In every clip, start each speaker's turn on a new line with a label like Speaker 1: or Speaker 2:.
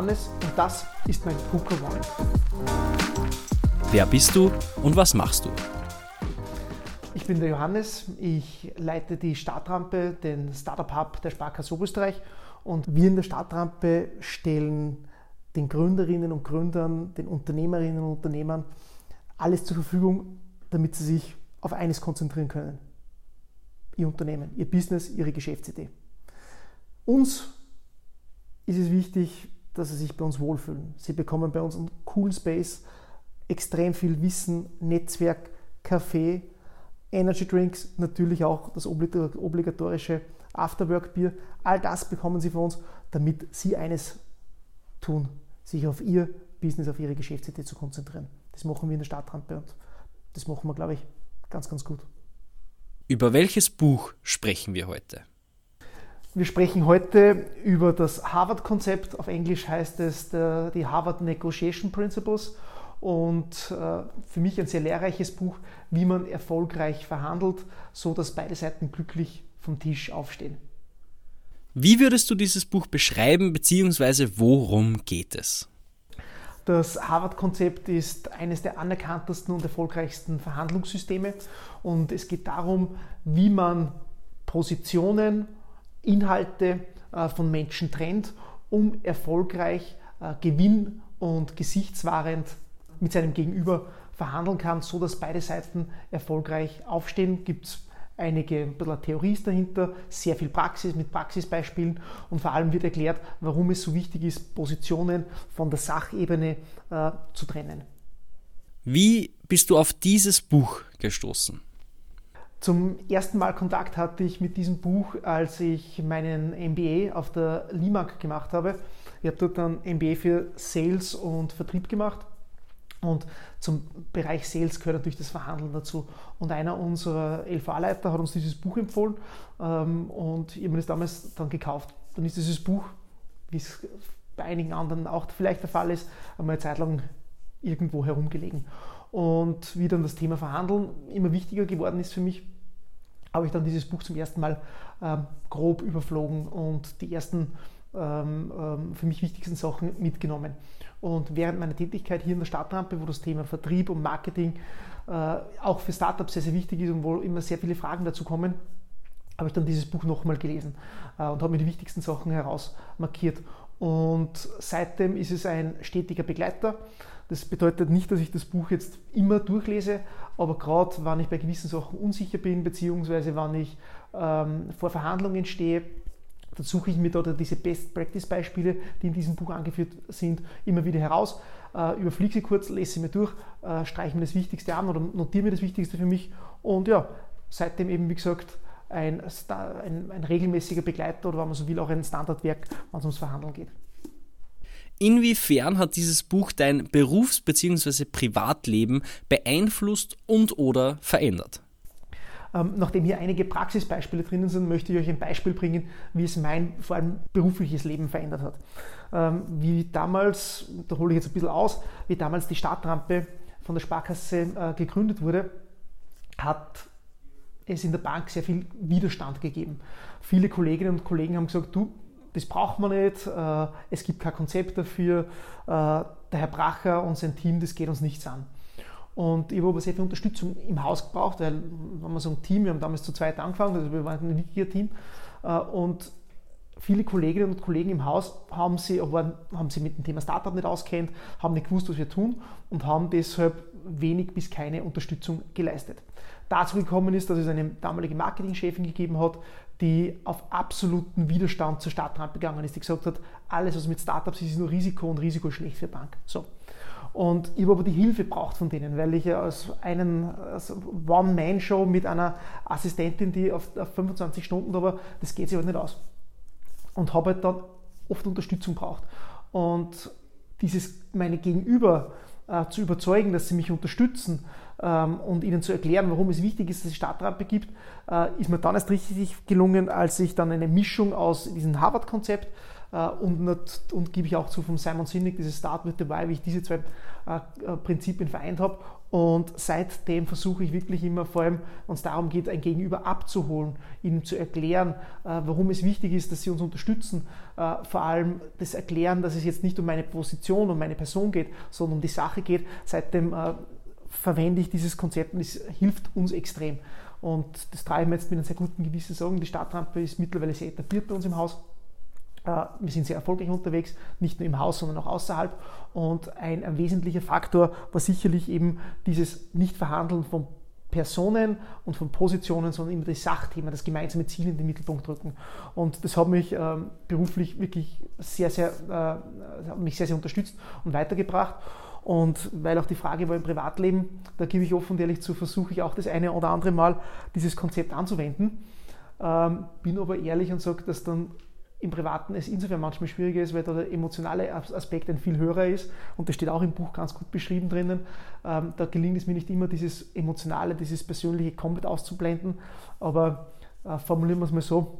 Speaker 1: Johannes und das ist mein One.
Speaker 2: Wer bist du und was machst du?
Speaker 1: Ich bin der Johannes, ich leite die Startrampe, den Startup Hub der Sparkasse Oberösterreich und wir in der Startrampe stellen den Gründerinnen und Gründern, den Unternehmerinnen und Unternehmern alles zur Verfügung, damit sie sich auf eines konzentrieren können. Ihr Unternehmen, Ihr Business, Ihre Geschäftsidee. Uns ist es wichtig, dass sie sich bei uns wohlfühlen. Sie bekommen bei uns einen coolen Space, extrem viel Wissen, Netzwerk, Kaffee, Energy Drinks, natürlich auch das obligatorische Afterwork-Bier. All das bekommen Sie von uns, damit Sie eines tun, sich auf Ihr Business, auf Ihre Geschäftsidee zu konzentrieren. Das machen wir in der Stadtrampe und das machen wir, glaube ich, ganz, ganz gut.
Speaker 2: Über welches Buch sprechen wir heute?
Speaker 1: Wir sprechen heute über das Harvard-Konzept. Auf Englisch heißt es die Harvard Negotiation Principles. Und äh, für mich ein sehr lehrreiches Buch, wie man erfolgreich verhandelt, so dass beide Seiten glücklich vom Tisch aufstehen.
Speaker 2: Wie würdest du dieses Buch beschreiben, beziehungsweise worum geht es?
Speaker 1: Das Harvard-Konzept ist eines der anerkanntesten und erfolgreichsten Verhandlungssysteme und es geht darum, wie man Positionen, Inhalte äh, von Menschen trennt, um erfolgreich äh, gewinn- und gesichtswahrend mit seinem Gegenüber verhandeln kann, so dass beide Seiten erfolgreich aufstehen. Gibt es einige ein bisschen Theorie ist dahinter, sehr viel Praxis mit Praxisbeispielen und vor allem wird erklärt, warum es so wichtig ist, Positionen von der Sachebene äh, zu trennen.
Speaker 2: Wie bist du auf dieses Buch gestoßen?
Speaker 1: Zum ersten Mal Kontakt hatte ich mit diesem Buch, als ich meinen MBA auf der LIMAG gemacht habe. Ich habe dort dann MBA für Sales und Vertrieb gemacht und zum Bereich Sales gehört natürlich das Verhandeln dazu. Und einer unserer LVA-Leiter hat uns dieses Buch empfohlen ähm, und ich habe mir das damals dann gekauft. Dann ist dieses Buch, wie es bei einigen anderen auch vielleicht der Fall ist, einmal eine Zeit lang irgendwo herumgelegen. Und wie dann das Thema Verhandeln immer wichtiger geworden ist für mich, habe ich dann dieses Buch zum ersten Mal ähm, grob überflogen und die ersten ähm, ähm, für mich wichtigsten Sachen mitgenommen. Und während meiner Tätigkeit hier in der Stadtrampe, wo das Thema Vertrieb und Marketing äh, auch für Startups sehr, sehr wichtig ist und wo immer sehr viele Fragen dazu kommen, habe ich dann dieses Buch nochmal gelesen äh, und habe mir die wichtigsten Sachen herausmarkiert. Und seitdem ist es ein stetiger Begleiter. Das bedeutet nicht, dass ich das Buch jetzt immer durchlese, aber gerade wenn ich bei gewissen Sachen unsicher bin, beziehungsweise wenn ich ähm, vor Verhandlungen stehe, dann suche ich mir da diese Best-Practice-Beispiele, die in diesem Buch angeführt sind, immer wieder heraus, äh, überfliege sie kurz, lese sie mir durch, äh, streiche mir das Wichtigste an oder notiere mir das Wichtigste für mich und ja, seitdem eben, wie gesagt, ein, ein, ein regelmäßiger Begleiter oder wenn man so will, auch ein Standardwerk, wenn es ums Verhandeln geht.
Speaker 2: Inwiefern hat dieses Buch dein Berufs- bzw. Privatleben beeinflusst und oder verändert?
Speaker 1: Ähm, nachdem hier einige Praxisbeispiele drinnen sind, möchte ich euch ein Beispiel bringen, wie es mein vor allem berufliches Leben verändert hat. Ähm, wie damals, da hole ich jetzt ein bisschen aus, wie damals die Startrampe von der Sparkasse äh, gegründet wurde, hat es in der Bank sehr viel Widerstand gegeben. Viele Kolleginnen und Kollegen haben gesagt, du, das braucht man nicht, äh, es gibt kein Konzept dafür, äh, der Herr Bracher und sein Team, das geht uns nichts an. Und ich habe aber sehr viel Unterstützung im Haus gebraucht, weil wenn man so ein Team, wir haben damals zu zweit angefangen, also wir waren ein Wikier-Team äh, und viele Kolleginnen und Kollegen im Haus haben sie, haben sie mit dem Thema Startup nicht auskennt, haben nicht gewusst, was wir tun und haben deshalb wenig bis keine Unterstützung geleistet. Dazu gekommen ist, dass es eine damalige Marketingchefin gegeben hat, die auf absoluten Widerstand zur Startrampe gegangen ist, die gesagt hat, alles was mit Startups ist, ist nur Risiko und Risiko ist schlecht für Bank. So. Und ich habe aber die Hilfe braucht von denen, weil ich ja als einen One-Man-Show mit einer Assistentin, die auf, auf 25 Stunden da war, das geht sich halt nicht aus. Und habe halt dann oft Unterstützung braucht. Und dieses meine Gegenüber äh, zu überzeugen, dass sie mich unterstützen und ihnen zu erklären, warum es wichtig ist, dass es Stadtrampe gibt, äh, ist mir dann erst richtig gelungen, als ich dann eine Mischung aus diesem Harvard-Konzept äh, und, und gebe ich auch zu vom Simon Sinek, dieses Start with the Why, wie ich diese zwei äh, Prinzipien vereint habe Und seitdem versuche ich wirklich immer, vor allem, wenn es darum geht, ein Gegenüber abzuholen, ihnen zu erklären, warum es wichtig ist, dass sie uns unterstützen. Vor allem das Erklären, dass es jetzt nicht um meine Position, um meine Person geht, sondern um die Sache geht. Seitdem verwende ich dieses Konzept und es hilft uns extrem. Und das treiben wir jetzt mit einem sehr guten Gewissen sagen. Die Stadtrampe ist mittlerweile sehr etabliert bei uns im Haus. Äh, wir sind sehr erfolgreich unterwegs, nicht nur im Haus, sondern auch außerhalb. Und ein, wesentlicher Faktor war sicherlich eben dieses Nicht-Verhandeln von Personen und von Positionen, sondern immer das Sachthema, das gemeinsame Ziel in den Mittelpunkt rücken. Und das hat mich ähm, beruflich wirklich sehr, sehr, äh, sehr, sehr unterstützt und weitergebracht. Und weil auch die Frage war im Privatleben, da gebe ich offen und ehrlich zu, versuche ich auch das eine oder andere Mal dieses Konzept anzuwenden. Ähm, bin aber ehrlich und sage, dass dann im Privaten es insofern manchmal schwieriger ist, weil da der emotionale Aspekt ein viel höherer ist und das steht auch im Buch ganz gut beschrieben drinnen. Ähm, da gelingt es mir nicht immer, dieses Emotionale, dieses Persönliche komplett auszublenden, aber äh, formulieren wir es mal so,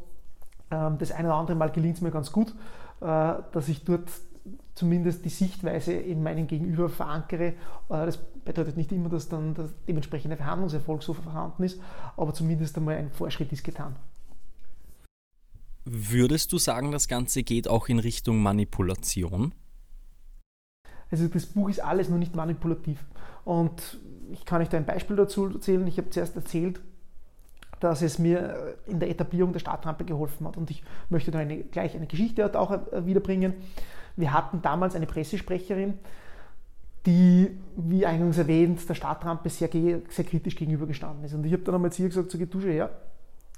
Speaker 1: ähm, das eine oder andere Mal gelingt es mir ganz gut, äh, dass ich dort zumindest die Sichtweise in meinem Gegenüber verankere. Äh, das bedeutet nicht immer, dass dann der dementsprechende Verhandlungserfolg so vorhanden ist, aber zumindest einmal ein Fortschritt ist getan.
Speaker 2: Würdest du sagen, das Ganze geht auch in Richtung Manipulation?
Speaker 1: Also das Buch ist alles nur nicht manipulativ. Und ich kann euch da ein Beispiel dazu erzählen. Ich habe zuerst erzählt, dass es mir in der Etablierung der Startrampe geholfen hat. Und ich möchte da eine, gleich eine Geschichte auch äh, wiederbringen. Wir hatten damals eine Pressesprecherin, die, wie eingangs erwähnt, der Startrampe sehr, sehr kritisch gegenübergestanden ist. Und ich habe dann einmal zu ihr gesagt, so geht du schon her,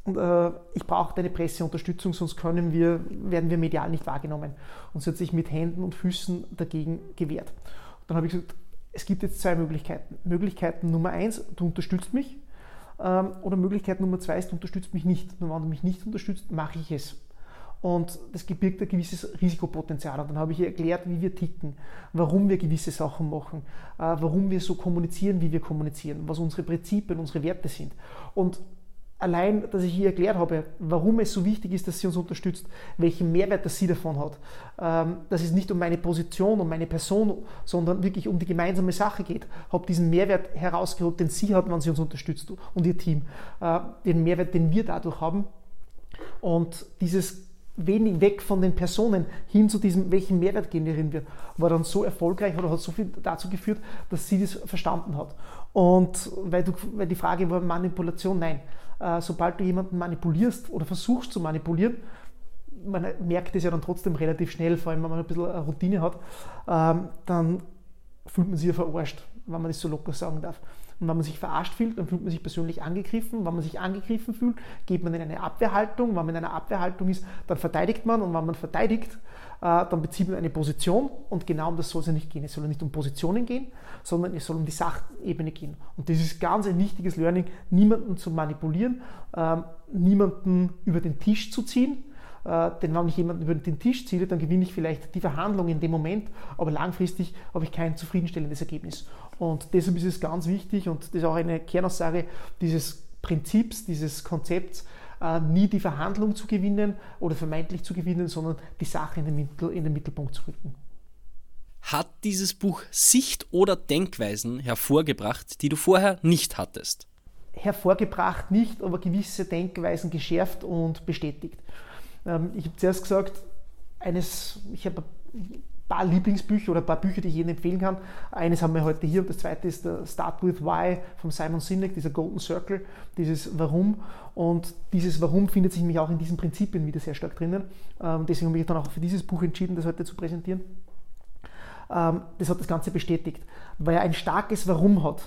Speaker 1: und, äh, ich brauche deine Presseunterstützung, sonst können wir, werden wir medial nicht wahrgenommen. Und sie hat sich mit Händen und Füßen dagegen gewehrt. Und dann habe ich gesagt, es gibt jetzt zwei Möglichkeiten. Möglichkeiten Nummer eins, du unterstützt mich. Ähm, oder Möglichkeit Nummer zwei ist, du unterstützt mich nicht. Und wenn du mich nicht unterstützt, mache ich es. Und das birgt ein gewisses Risikopotenzial. Und dann habe ich ihr erklärt, wie wir ticken, warum wir gewisse Sachen machen, äh, warum wir so kommunizieren, wie wir kommunizieren, was unsere Prinzipien, unsere Werte sind. Und allein, dass ich ihr erklärt habe, warum es so wichtig ist, dass sie uns unterstützt, welchen Mehrwert das sie davon hat, ähm, dass es nicht um meine Position, um meine Person, sondern wirklich um die gemeinsame Sache geht, habe diesen Mehrwert herausgeholt, den sie hat, wenn sie uns unterstützt und ihr Team, äh, den Mehrwert, den wir dadurch haben und dieses wenig weg von den Personen hin zu diesem, welchen Mehrwert generieren wir, war dann so erfolgreich oder hat so viel dazu geführt, dass sie das verstanden hat. Und weil, du, weil die Frage war Manipulation, nein. Äh, sobald du jemanden manipulierst oder versuchst zu manipulieren, man merkt es ja dann trotzdem relativ schnell, vor allem wenn man ein bisschen Routine hat, ähm, dann fühlt man sich ja verarscht, wenn man das so locker sagen darf. Und wenn man sich verarscht fühlt, dann fühlt man sich persönlich angegriffen. Wenn man sich angegriffen fühlt, geht man in eine Abwehrhaltung. Wenn man in einer Abwehrhaltung ist, dann verteidigt man. Und wenn man verteidigt, äh, dann bezieht man eine Position. Und genau um das soll es ja nicht gehen. Es soll nicht um Positionen gehen, sondern es soll um die Sachebene gehen. Und das ist ganz ein wichtiges Learning, niemanden zu manipulieren, ähm, niemanden über den Tisch zu ziehen, äh, denn wenn ich jemanden über den Tisch ziehe, dann gewinne ich vielleicht die Verhandlung in dem Moment, aber langfristig habe ich kein zufriedenstellendes Ergebnis. Und deshalb ist es ganz wichtig und das ist auch eine Kernaussage dieses Prinzips, dieses Konzepts, äh, nie die Verhandlung zu gewinnen oder vermeintlich zu gewinnen, sondern die Sache in den, Mittel, in den Mittelpunkt zu rücken.
Speaker 2: Hat dieses Buch Sicht- oder Denkweisen hervorgebracht, die du vorher nicht hattest?
Speaker 1: Hervorgebracht nicht, aber gewisse Denkweisen geschärft und bestätigt. Ähm, ich habe zuerst gesagt, eines, ich habe paar Lieblingsbücher oder ein paar Bücher, die ich jedem empfehlen kann. Eines haben wir heute hier und das zweite ist der Start with Why von Simon Sinek, dieser Golden Circle, dieses Warum. Und dieses Warum findet sich nämlich auch in diesen Prinzipien wieder sehr stark drinnen. Ähm, deswegen habe ich dann auch für dieses Buch entschieden, das heute zu präsentieren. Ähm, das hat das Ganze bestätigt, weil er ein starkes Warum hat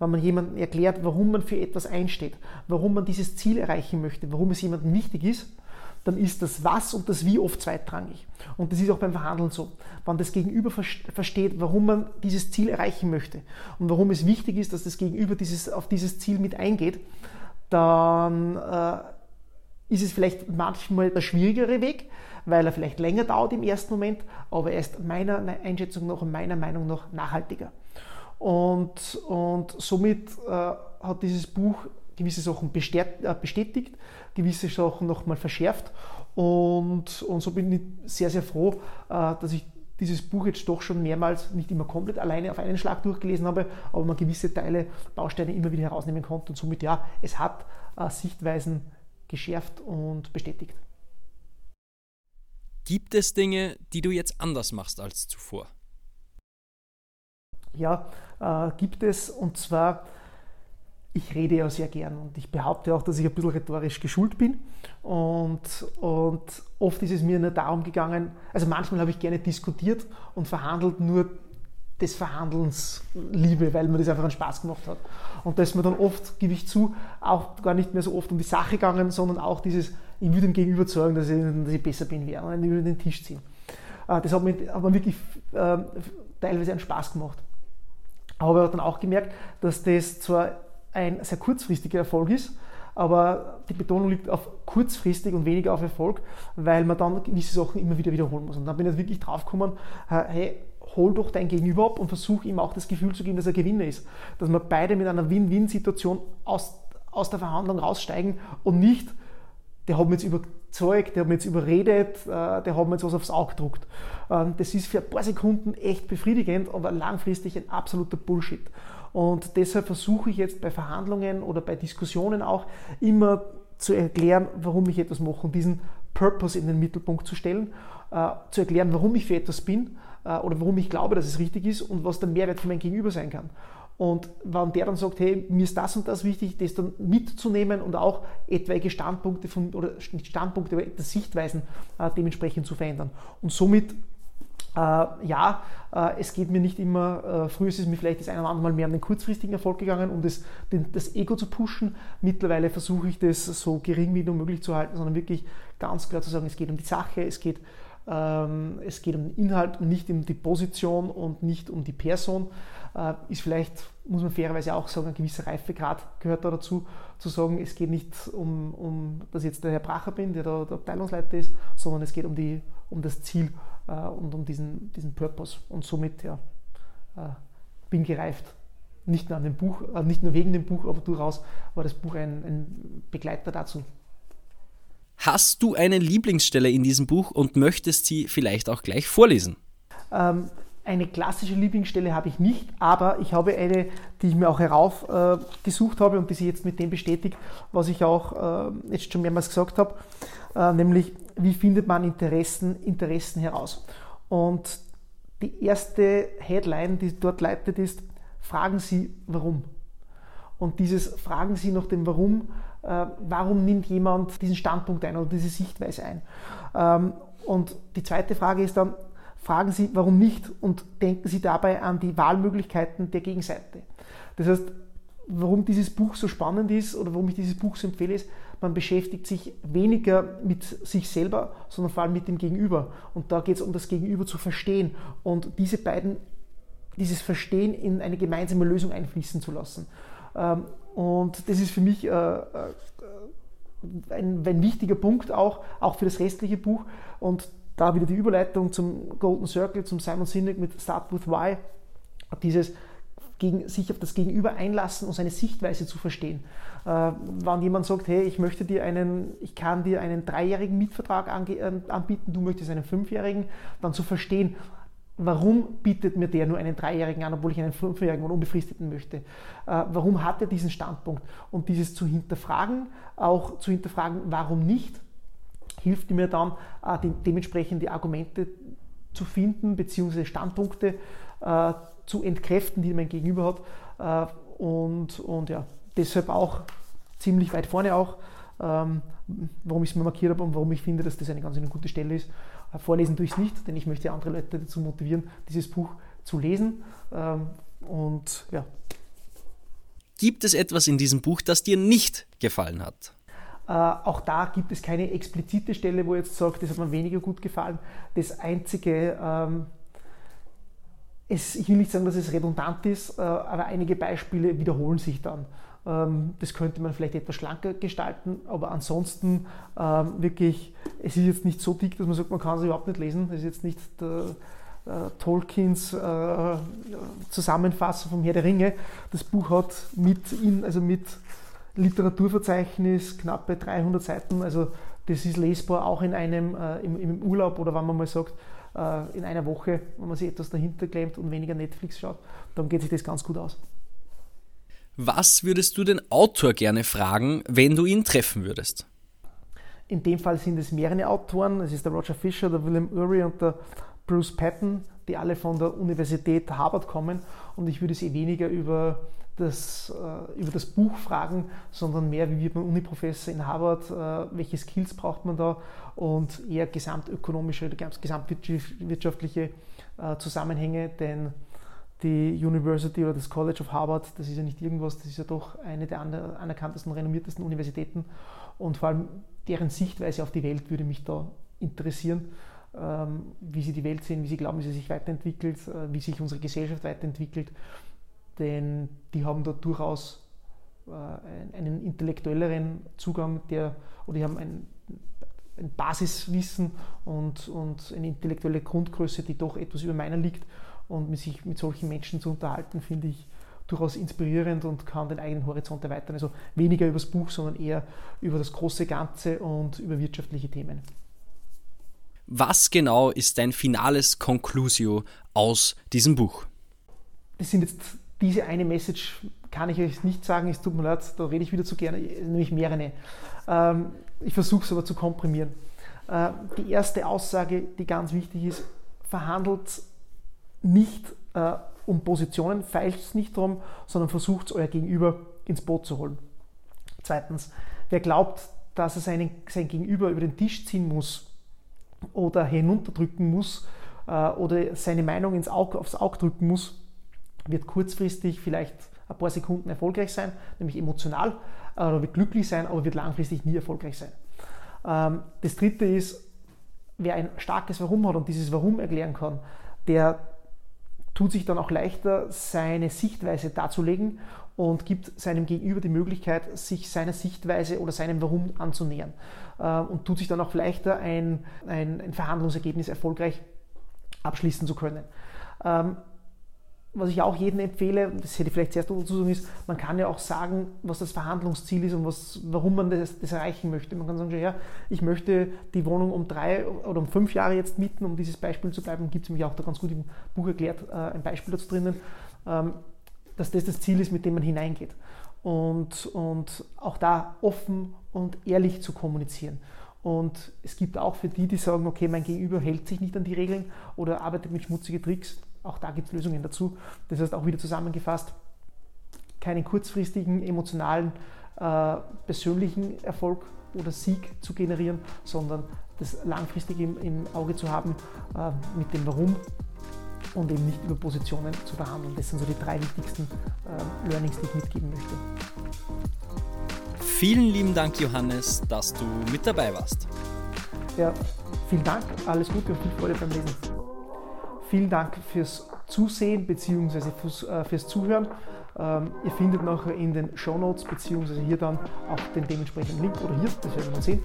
Speaker 1: wenn man jemandem erklärt, warum man für etwas einsteht, warum man dieses Ziel erreichen möchte, warum es jemandem wichtig ist, dann ist das Was und das Wie oft zweitrangig. Und das ist auch beim Verhandeln so. Wenn das Gegenüber versteht, warum man dieses Ziel erreichen möchte und warum es wichtig ist, dass das Gegenüber dieses, auf dieses Ziel mit eingeht, dann äh, ist es vielleicht manchmal der schwierigere Weg, weil er vielleicht länger dauert im ersten Moment, aber er ist meiner Einschätzung nach und meiner Meinung nach nachhaltiger. Und, und somit äh, hat dieses Buch gewisse Sachen äh, bestätigt, gewisse Sachen nochmal verschärft. Und, und so bin ich sehr, sehr froh, äh, dass ich dieses Buch jetzt doch schon mehrmals nicht immer komplett alleine auf einen Schlag durchgelesen habe, aber man gewisse Teile, Bausteine immer wieder herausnehmen konnte und somit ja, es hat äh, Sichtweisen geschärft und bestätigt.
Speaker 2: Gibt es Dinge, die du jetzt anders machst als zuvor?
Speaker 1: Ja, äh, gibt es und zwar ich rede ja sehr gern und ich behaupte auch, dass ich ein bisschen rhetorisch geschult bin. Und, und oft ist es mir nur darum gegangen, also manchmal habe ich gerne diskutiert und verhandelt nur des Verhandelns Liebe, weil mir das einfach einen Spaß gemacht hat. Und da ist mir dann oft, gebe ich zu, auch gar nicht mehr so oft um die Sache gegangen, sondern auch dieses, ich würde dem Gegenüber zeigen, dass ich, dass ich besser bin, wäre und über den Tisch ziehen. Äh, das hat mir, hat mir wirklich äh, teilweise einen Spaß gemacht. Aber ich habe dann auch gemerkt, dass das zwar ein sehr kurzfristiger Erfolg ist, aber die Betonung liegt auf kurzfristig und weniger auf Erfolg, weil man dann gewisse Sachen immer wieder wiederholen muss. Und dann bin ich wirklich drauf gekommen, hey, hol doch dein Gegenüber ab und versuch ihm auch das Gefühl zu geben, dass er Gewinner ist. Dass wir beide mit einer Win-Win-Situation aus, aus der Verhandlung raussteigen und nicht, der hat mich jetzt überzeugt, der hat mich jetzt überredet, äh, der hat mir jetzt was aufs Auge gedruckt. Ähm, das ist für ein paar Sekunden echt befriedigend, aber langfristig ein absoluter Bullshit. Und deshalb versuche ich jetzt bei Verhandlungen oder bei Diskussionen auch immer zu erklären, warum ich etwas mache und diesen Purpose in den Mittelpunkt zu stellen, äh, zu erklären, warum ich für etwas bin äh, oder warum ich glaube, dass es richtig ist und was der Mehrwert für mein Gegenüber sein kann. Und wenn der dann sagt, hey, mir ist das und das wichtig, das dann mitzunehmen und auch etwaige Standpunkte von, oder nicht Standpunkte, aber Sichtweisen äh, dementsprechend zu verändern. Und somit äh, ja, äh, es geht mir nicht immer, äh, früher ist es mir vielleicht das eine oder andere Mal mehr um den kurzfristigen Erfolg gegangen, um das, den, das Ego zu pushen. Mittlerweile versuche ich das so gering wie nur möglich zu halten, sondern wirklich ganz klar zu sagen, es geht um die Sache, es geht, ähm, es geht um den Inhalt und nicht um die Position und nicht um die Person. Äh, ist vielleicht, muss man fairerweise auch sagen, ein gewisser Reifegrad gehört da dazu, zu sagen, es geht nicht um, um dass ich jetzt der Herr Bracher bin, der da der Abteilungsleiter ist, sondern es geht um, die, um das Ziel äh, und um diesen, diesen Purpose. Und somit ja, äh, bin gereift. Nicht nur, an dem Buch, nicht nur wegen dem Buch, aber durchaus war das Buch ein, ein Begleiter dazu.
Speaker 2: Hast du eine Lieblingsstelle in diesem Buch und möchtest sie vielleicht auch gleich vorlesen?
Speaker 1: Ähm, eine klassische Lieblingsstelle habe ich nicht, aber ich habe eine, die ich mir auch heraufgesucht äh, habe und die sich jetzt mit dem bestätigt, was ich auch äh, jetzt schon mehrmals gesagt habe, äh, nämlich wie findet man Interessen, Interessen heraus. Und die erste Headline, die dort leitet, ist, fragen Sie warum. Und dieses Fragen Sie nach dem Warum, warum nimmt jemand diesen Standpunkt ein oder diese Sichtweise ein. Ähm, und die zweite Frage ist dann, fragen Sie, warum nicht und denken Sie dabei an die Wahlmöglichkeiten der Gegenseite. Das heißt, warum dieses Buch so spannend ist oder warum ich dieses Buch so empfehle, ist, man beschäftigt sich weniger mit sich selber, sondern vor allem mit dem Gegenüber. Und da geht es um das Gegenüber zu verstehen und diese beiden, dieses Verstehen in eine gemeinsame Lösung einfließen zu lassen. Und das ist für mich äh, äh, ein, ein wichtiger Punkt auch, auch für das restliche Buch. Und da wieder die Überleitung zum Golden Circle, zum Simon Sinek mit Start with Why. Dieses gegen, sich auf das Gegenüber einlassen und seine Sichtweise zu verstehen. Äh, wenn jemand sagt, hey, ich möchte dir einen, ich kann dir einen dreijährigen Mietvertrag äh, anbieten, du möchtest einen fünfjährigen, dann zu verstehen, warum bietet mir der nur einen dreijährigen an, obwohl ich einen fünfjährigen oder unbefristeten möchte? Äh, warum hat er diesen Standpunkt? Und dieses zu hinterfragen, auch zu hinterfragen, warum nicht, hilft mir dann, äh, dementsprechend die Argumente zu finden, beziehungsweise Standpunkte äh, zu entkräften, die mein Gegenüber hat. Und, und ja, deshalb auch ziemlich weit vorne auch, ähm, warum ich es mir markiert habe und warum ich finde, dass das eine ganz eine gute Stelle ist. Vorlesen tue ich es nicht, denn ich möchte andere Leute dazu motivieren, dieses Buch zu lesen. Ähm, und ja.
Speaker 2: Gibt es etwas in diesem Buch, das dir nicht gefallen hat?
Speaker 1: Äh, auch da gibt es keine explizite Stelle, wo jetzt sage, das hat mir weniger gut gefallen. Das einzige, ähm, es, ich will nicht sagen, dass es redundant ist, äh, aber einige Beispiele wiederholen sich dann. Ähm, das könnte man vielleicht etwas schlanker gestalten, aber ansonsten ähm, wirklich, es ist jetzt nicht so dick, dass man sagt, man kann es überhaupt nicht lesen. Es ist jetzt nicht der, äh, Tolkiens äh, Zusammenfassung vom Herr der Ringe. Das Buch hat mit, in, also mit Literaturverzeichnis, knappe 300 Seiten. Also das ist lesbar auch in einem äh, im, im, Urlaub oder wenn man mal sagt, äh, in einer Woche, wenn man sich etwas dahinter klemmt und weniger Netflix schaut, dann geht sich das ganz gut aus.
Speaker 2: Was würdest du den Autor gerne fragen, wenn du ihn treffen würdest?
Speaker 1: In dem Fall sind es mehrere Autoren. Es ist der Roger Fisher, der William Ury und der Bruce Patton, die alle von der Universität Harvard kommen. Und ich würde sie weniger über das, äh, über das Buch fragen, sondern mehr, wie wird man Uniprofessor in Harvard, äh, welche Skills braucht man da und eher gesamtökonomische, gesamtwirtschaftliche äh, Zusammenhänge, denn die University oder das College of Harvard, das ist ja nicht irgendwas, das ist ja doch eine der anerkanntesten, renommiertesten Universitäten. Und vor allem deren Sichtweise auf die Welt würde mich da interessieren, ähm, wie sie die Welt sehen, wie sie glauben, wie sie sich weiterentwickelt, wie sich unsere Gesellschaft weiterentwickelt. Denn die haben da durchaus äh, einen intellektuelleren Zugang, der, oder die haben ein, ein Basiswissen und, und eine intellektuelle Grundgröße, die doch etwas über meiner liegt. Und sich mit solchen Menschen zu unterhalten, finde ich durchaus inspirierend und kann den eigenen Horizont erweitern. Also weniger über das Buch, sondern eher über das große Ganze und über wirtschaftliche Themen.
Speaker 2: Was genau ist dein finales Conclusio aus diesem Buch?
Speaker 1: Das sind jetzt diese eine Message kann ich euch nicht sagen, es tut mir leid, da rede ich wieder zu gerne, nämlich mehrere. Ähm, ich versuche es aber zu komprimieren. Äh, die erste Aussage, die ganz wichtig ist, verhandelt nicht äh, um Positionen, feilt es nicht darum, sondern versucht euer Gegenüber ins Boot zu holen. Zweitens, wer glaubt, dass er seinen, sein Gegenüber über den Tisch ziehen muss oder hinunterdrücken muss äh, oder seine Meinung ins Auge, aufs Auge drücken muss, wird kurzfristig vielleicht ein paar Sekunden erfolgreich sein, nämlich emotional, äh, oder wird glücklich sein, aber wird langfristig nie erfolgreich sein. Ähm, das dritte ist, wer ein starkes Warum hat und dieses Warum erklären kann, der tut sich dann auch leichter, seine Sichtweise darzulegen und gibt seinem Gegenüber die Möglichkeit, sich seiner Sichtweise oder seinem Warum anzunähern ähm, und tut sich dann auch leichter, ein, ein, ein Verhandlungsergebnis erfolgreich abschließen zu können. Was ich auch jedem empfehle, das hätte ich vielleicht zuerst dazu sagen, ist, man kann ja auch sagen, was das Verhandlungsziel ist und was, warum man das, das erreichen möchte. Man kann sagen, ja, ich möchte die Wohnung um drei oder um fünf Jahre jetzt mieten, um dieses Beispiel zu bleiben, gibt es nämlich auch da ganz gut im Buch erklärt, äh, ein Beispiel dazu drinnen, ähm, dass das das Ziel ist, mit dem man hineingeht. Und, und auch da offen und ehrlich zu kommunizieren. Und es gibt auch für die, die sagen, okay, mein Gegenüber hält sich nicht an die Regeln oder arbeitet mit schmutzigen Tricks, auch da gibt es Lösungen dazu. Das heißt, auch wieder zusammengefasst, keinen kurzfristigen, emotionalen, äh, persönlichen Erfolg oder Sieg zu generieren, sondern das langfristig im, im Auge zu haben äh, mit dem Warum und eben nicht über Positionen zu verhandeln. Das sind so die drei wichtigsten äh, Learnings, die ich mitgeben möchte.
Speaker 2: Vielen lieben Dank, Johannes, dass du mit dabei warst.
Speaker 1: Ja, vielen Dank, alles Gute und viel Freude beim Lesen. Vielen Dank fürs Zusehen bzw. Fürs, äh, fürs Zuhören. Ähm, ihr findet nachher in den Show Notes bzw. hier dann auch den dementsprechenden Link oder hier, das werden wir sehen.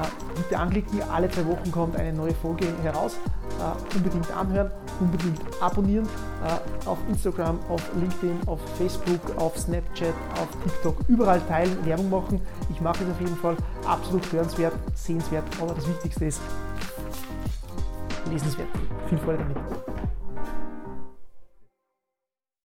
Speaker 1: Äh, bitte anklicken, alle zwei Wochen kommt eine neue Folge heraus. Äh, unbedingt anhören, unbedingt abonnieren. Äh, auf Instagram, auf LinkedIn, auf Facebook, auf Snapchat, auf TikTok, überall teilen, Werbung machen. Ich mache es auf jeden Fall absolut hörenswert, sehenswert, aber das Wichtigste ist lesenswert. Viel Freude damit.